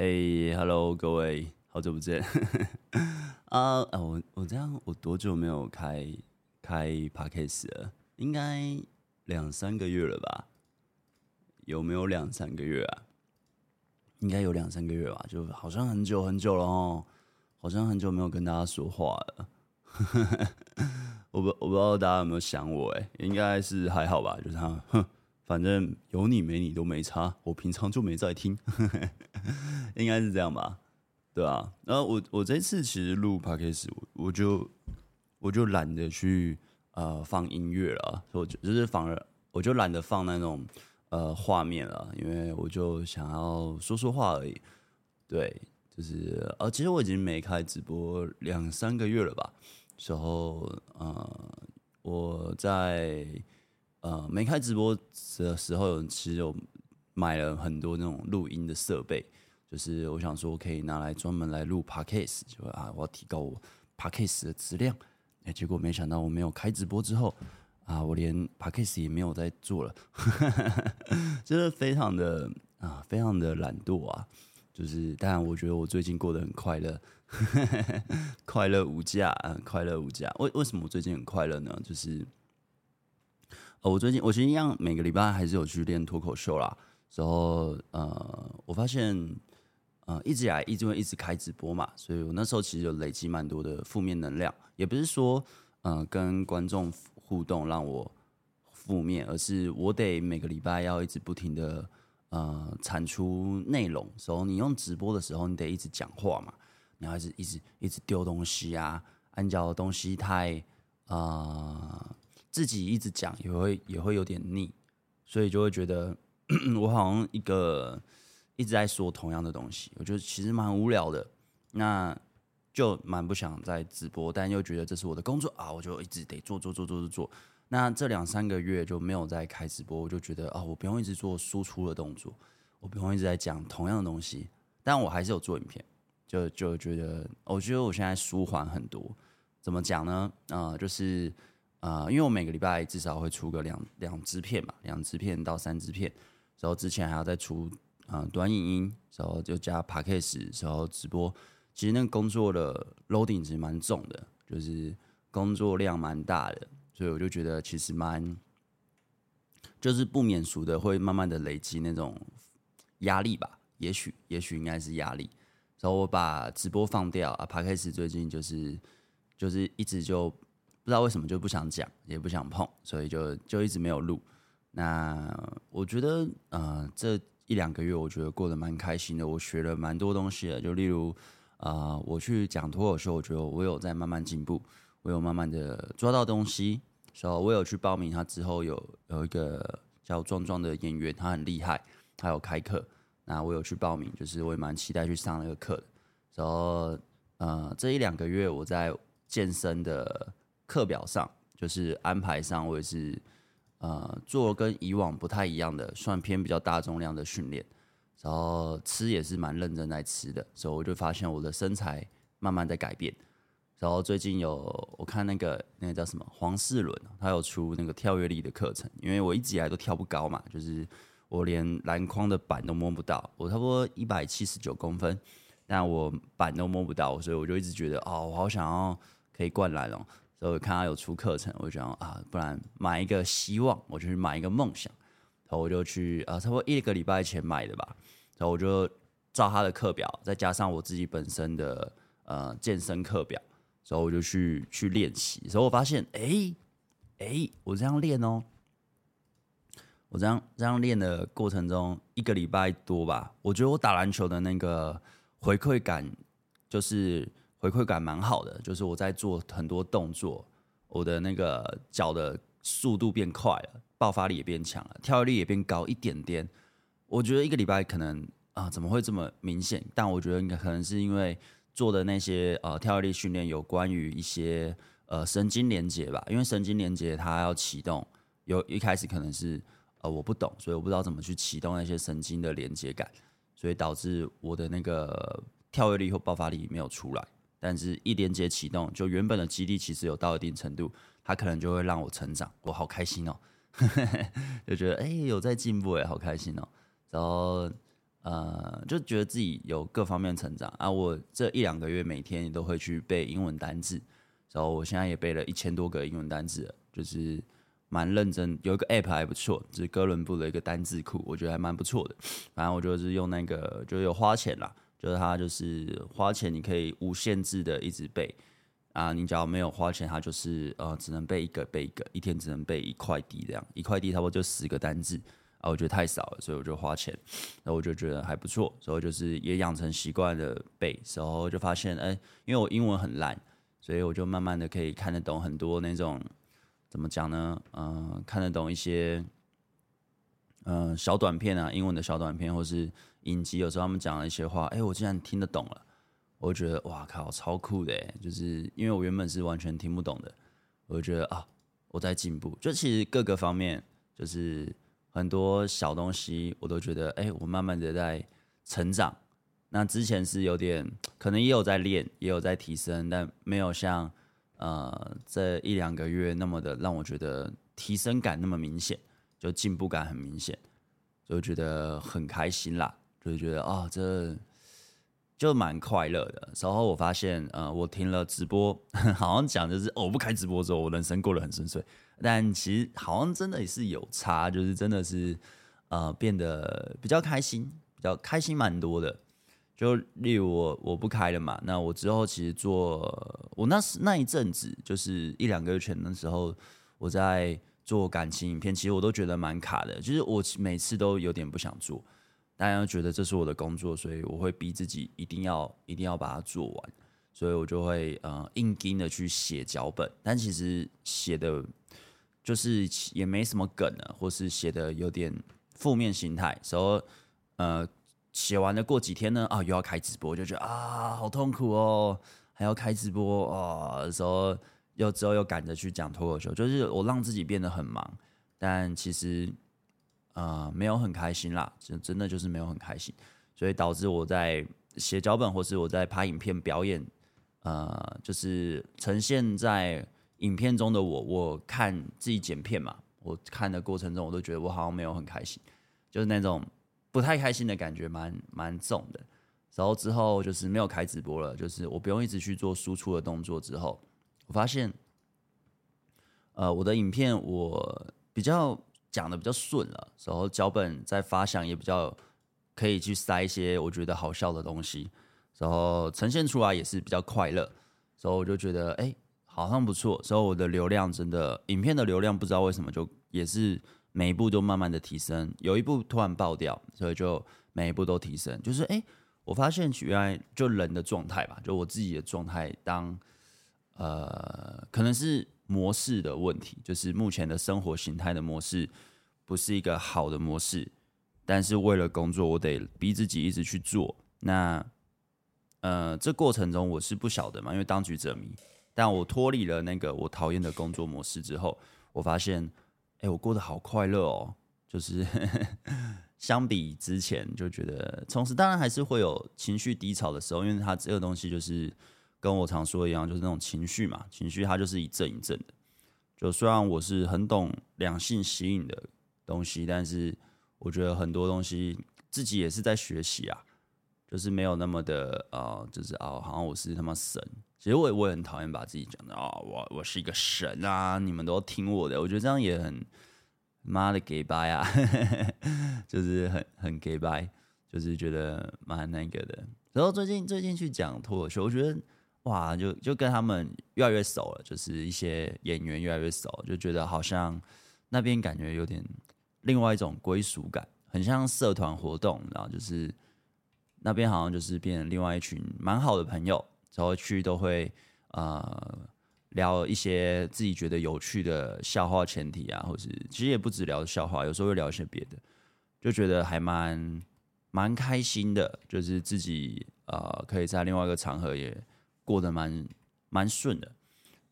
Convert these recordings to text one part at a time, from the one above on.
哎、，Hello，各位，好久不见。啊、uh, 我我这样，我多久没有开开 Podcast 了？应该两三个月了吧？有没有两三个月啊？应该有两三个月吧？就好像很久很久了哦，好像很久没有跟大家说话了。我不我不知道大家有没有想我？哎，应该是还好吧？就是他，哼。反正有你没你都没差，我平常就没在听，应该是这样吧，对啊。然后我我这次其实录 podcast，我我就我就懒得去呃放音乐了，我就就是反而我就懒得放那种呃画面了，因为我就想要说说话而已。对，就是呃，其实我已经没开直播两三个月了吧，时候呃我在。呃，没开直播的时候，其实有买了很多那种录音的设备，就是我想说可以拿来专门来录 Podcast，就啊，我要提高我 Podcast 的质量。哎，结果没想到我没有开直播之后，啊，我连 Podcast 也没有在做了，就是非常的啊，非常的懒惰啊。就是，当然，我觉得我最近过得很快乐，快乐无价，啊，快乐无价。为为什么我最近很快乐呢？就是。哦，我最近我其实一样，每个礼拜还是有去练脱口秀啦。然后呃，我发现呃，一直以来一直会一直开直播嘛，所以我那时候其实有累积蛮多的负面能量。也不是说呃跟观众互动让我负面，而是我得每个礼拜要一直不停的呃产出内容。所以你用直播的时候，你得一直讲话嘛，你要一直一直一直丢东西啊，按脚的东西太啊。自己一直讲也会也会有点腻，所以就会觉得 我好像一个一直在说同样的东西，我觉得其实蛮无聊的，那就蛮不想再直播，但又觉得这是我的工作啊，我就一直得做做做做做做。那这两三个月就没有再开直播，我就觉得啊，我不用一直做输出的动作，我不用一直在讲同样的东西，但我还是有做影片，就就觉得我觉得我现在舒缓很多。怎么讲呢？啊、就是。啊、呃，因为我每个礼拜至少会出个两两支片嘛，两支片到三支片，然后之前还要再出啊、短影音，然后就加 Podcast，然后直播，其实那个工作的 loading 其实蛮重的，就是工作量蛮大的，所以我就觉得其实蛮，就是不免俗的会慢慢的累积那种压力吧，也许也许应该是压力，然后我把直播放掉啊，Podcast 最近就是就是一直就。不知道为什么就不想讲，也不想碰，所以就就一直没有录。那我觉得，呃，这一两个月我觉得过得蛮开心的，我学了蛮多东西的。就例如，啊、我去讲脱口秀，我觉得我有在慢慢进步，我有慢慢的抓到东西。所以，我有去报名，他之后有有一个叫壮壮的演员，他很厉害，他有开课。那我有去报名，就是我也蛮期待去上那个课的。然后，呃，这一两个月我在健身的。课表上就是安排上，我也是呃做跟以往不太一样的，算偏比较大重量的训练，然后吃也是蛮认真在吃的，所以我就发现我的身材慢慢在改变。然后最近有我看那个那个叫什么黄世伦，他有出那个跳跃力的课程，因为我一直以来都跳不高嘛，就是我连篮筐的板都摸不到，我差不多一百七十九公分，但我板都摸不到，所以我就一直觉得哦，我好想要可以灌篮哦。所以看他有出课程，我就想啊，不然买一个希望，我就去买一个梦想。然后我就去啊，差不多一个礼拜前买的吧。然后我就照他的课表，再加上我自己本身的呃健身课表，所以我就去去练习。所以我发现，哎、哎、我这样练哦，我这样这样练的过程中，一个礼拜多吧，我觉得我打篮球的那个回馈感就是。回馈感蛮好的，就是我在做很多动作，我的那个脚的速度变快了，爆发力也变强了，跳跃力也变高一点点。我觉得一个礼拜可能啊，怎么会这么明显？但我觉得应该可能是因为做的那些呃跳跃力训练有关于一些呃神经连接吧，因为神经连接它要启动，有一开始可能是呃我不懂，所以我不知道怎么去启动那些神经的连接感，所以导致我的那个跳跃力或爆发力没有出来。但是，一连接启动，就原本的激励其实有到一定程度，它可能就会让我成长，我好开心哦，就觉得哎、有在进步哎，好开心哦。然后，呃，就觉得自己有各方面成长啊。我这一两个月每天也都会去背英文单字，然后我现在也背了一千多个英文单字，就是蛮认真。有一个 app 还不错，就是哥伦布的一个单字库，我觉得还蛮不错的。反正我就是用那个，就有花钱啦，就是它就是花钱你可以无限制的一直背啊。你只要没有花钱，它就是呃只能背一个背一个，一天只能背一块地这样，一块地差不多就十个单字。啊，我觉得太少了，所以我就花钱，然后我就觉得还不错，所以就是也养成习惯了背，然后就发现，哎，因为我英文很烂，所以我就慢慢的可以看得懂很多那种怎么讲呢？嗯、看得懂一些嗯、小短片啊，英文的小短片，或是影集，有时候他们讲了一些话，哎，我竟然听得懂了，我觉得哇靠，超酷的，就是因为我原本是完全听不懂的，我就觉得啊，我在进步，就其实各个方面就是。很多小东西我都觉得，哎、我慢慢的在成长。那之前是有点，可能也有在练，也有在提升，但没有像呃这一两个月那么的让我觉得提升感那么明显，就进步感很明显，就觉得很开心啦，就是觉得啊、这就蛮快乐的。然后我发现，呃，我停了直播，好像讲就是，我不开直播之后，我人生过得很顺遂。但其实好像真的也是有差，就是真的是，呃，变得比较开心，比较开心蛮多的。就例如我我不开了嘛，那我之后其实做我那时那一阵子，就是一两个月前的时候，我在做感情影片，其实我都觉得蛮卡的，就是我每次都有点不想做，大家觉得这是我的工作，所以我会逼自己一定要一定要把它做完，所以我就会呃硬盯的去写脚本，但其实写的。就是也没什么梗了，或是写的有点负面心态，然后呃写完了过几天呢，啊又要开直播，就觉得啊好痛苦哦，还要开直播啊，的时候又之后又赶着去讲脱口秀，就是我让自己变得很忙，但其实呃没有很开心啦，就真的就是没有很开心，所以导致我在写脚本或是我在拍影片表演，呃就是呈现在。影片中的我，我看自己剪片嘛，我看的过程中，我都觉得我好像没有很开心，就是那种不太开心的感觉，蛮蛮重的。然后之后就是没有开直播了，就是我不用一直去做输出的动作。之后我发现，呃，我的影片我比较讲的比较顺了，然后脚本在发想也比较可以去塞一些我觉得好笑的东西，然后呈现出来也是比较快乐。所以我就觉得，哎。好像不错，所以我的流量真的，影片的流量不知道为什么就也是每一部都慢慢的提升，有一部突然爆掉，所以就每一部都提升。就是哎、我发现原来就人的状态吧，就我自己的状态，当呃可能是模式的问题，就是目前的生活形态的模式不是一个好的模式，但是为了工作，我得逼自己一直去做。那呃这过程中我是不晓得嘛，因为当局者迷。但我脱离了那个我讨厌的工作模式之后，我发现，哎、我过得好快乐哦！就是 相比之前，就觉得同时当然还是会有情绪低潮的时候，因为它这个东西就是跟我常说一样，就是那种情绪嘛，情绪它就是一阵一阵的。就虽然我是很懂两性吸引的东西，但是我觉得很多东西自己也是在学习啊，就是没有那么的啊、呃，就是、哦，好像我是他妈神。其实我也我也很讨厌把自己讲的啊，我我是一个神啊，你们都听我的，我觉得这样也很妈的给掰啊，就是很很给掰，就是觉得蛮那个的。然后最近最近去讲脱口秀，我觉得哇，就就跟他们越来越熟了，就是一些演员越来越熟，就觉得好像那边感觉有点另外一种归属感，很像社团活动，然后就是那边好像就是变成另外一群蛮好的朋友。然后去都会呃聊一些自己觉得有趣的笑话前提啊，或是其实也不止聊笑话，有时候会聊一些别的，就觉得还蛮蛮开心的，就是自己呃可以在另外一个场合也过得蛮蛮顺的，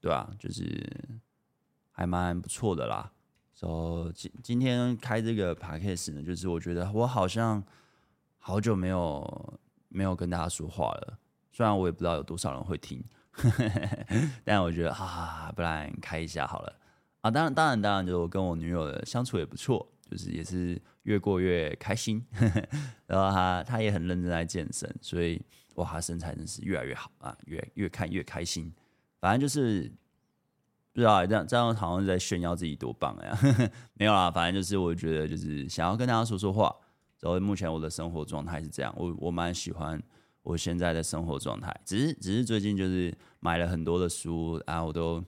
对吧？就是还蛮不错的啦。所以今今天开这个 podcast 呢，就是我觉得我好像好久没有没有跟大家说话了。虽然我也不知道有多少人会听，但我觉得啊，不然开一下好了啊。当然，当然，当然，就我跟我女友的相处也不错，就是也是越过越开心。然后他他也很认真在健身，所以哇，他身材真是越来越好啊，越越看越开心。反正就是不知道这样这样好像在炫耀自己多棒呀，没有啦，反正就是我觉得就是想要跟大家说说话。然后目前我的生活状态是这样，我我蛮喜欢我现在的生活状态，只是只是最近就是买了很多的书啊，我都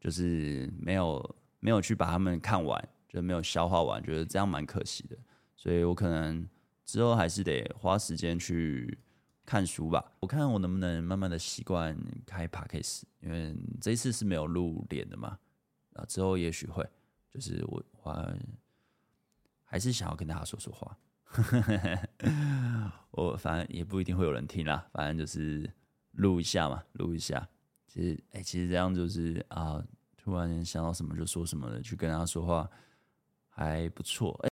就是没有没有去把它们看完，就没有消化完，觉得这样蛮可惜的，所以我可能之后还是得花时间去看书吧。我看我能不能慢慢的习惯开 Podcast，因为这一次是没有露脸的嘛，啊之后也许会，就是我还还是想要跟大家说说话。我反正也不一定会有人听啦，反正就是录一下嘛，录一下。其实，哎、其实这样就是啊，突然想到什么就说什么的，去跟他说话还不错。哎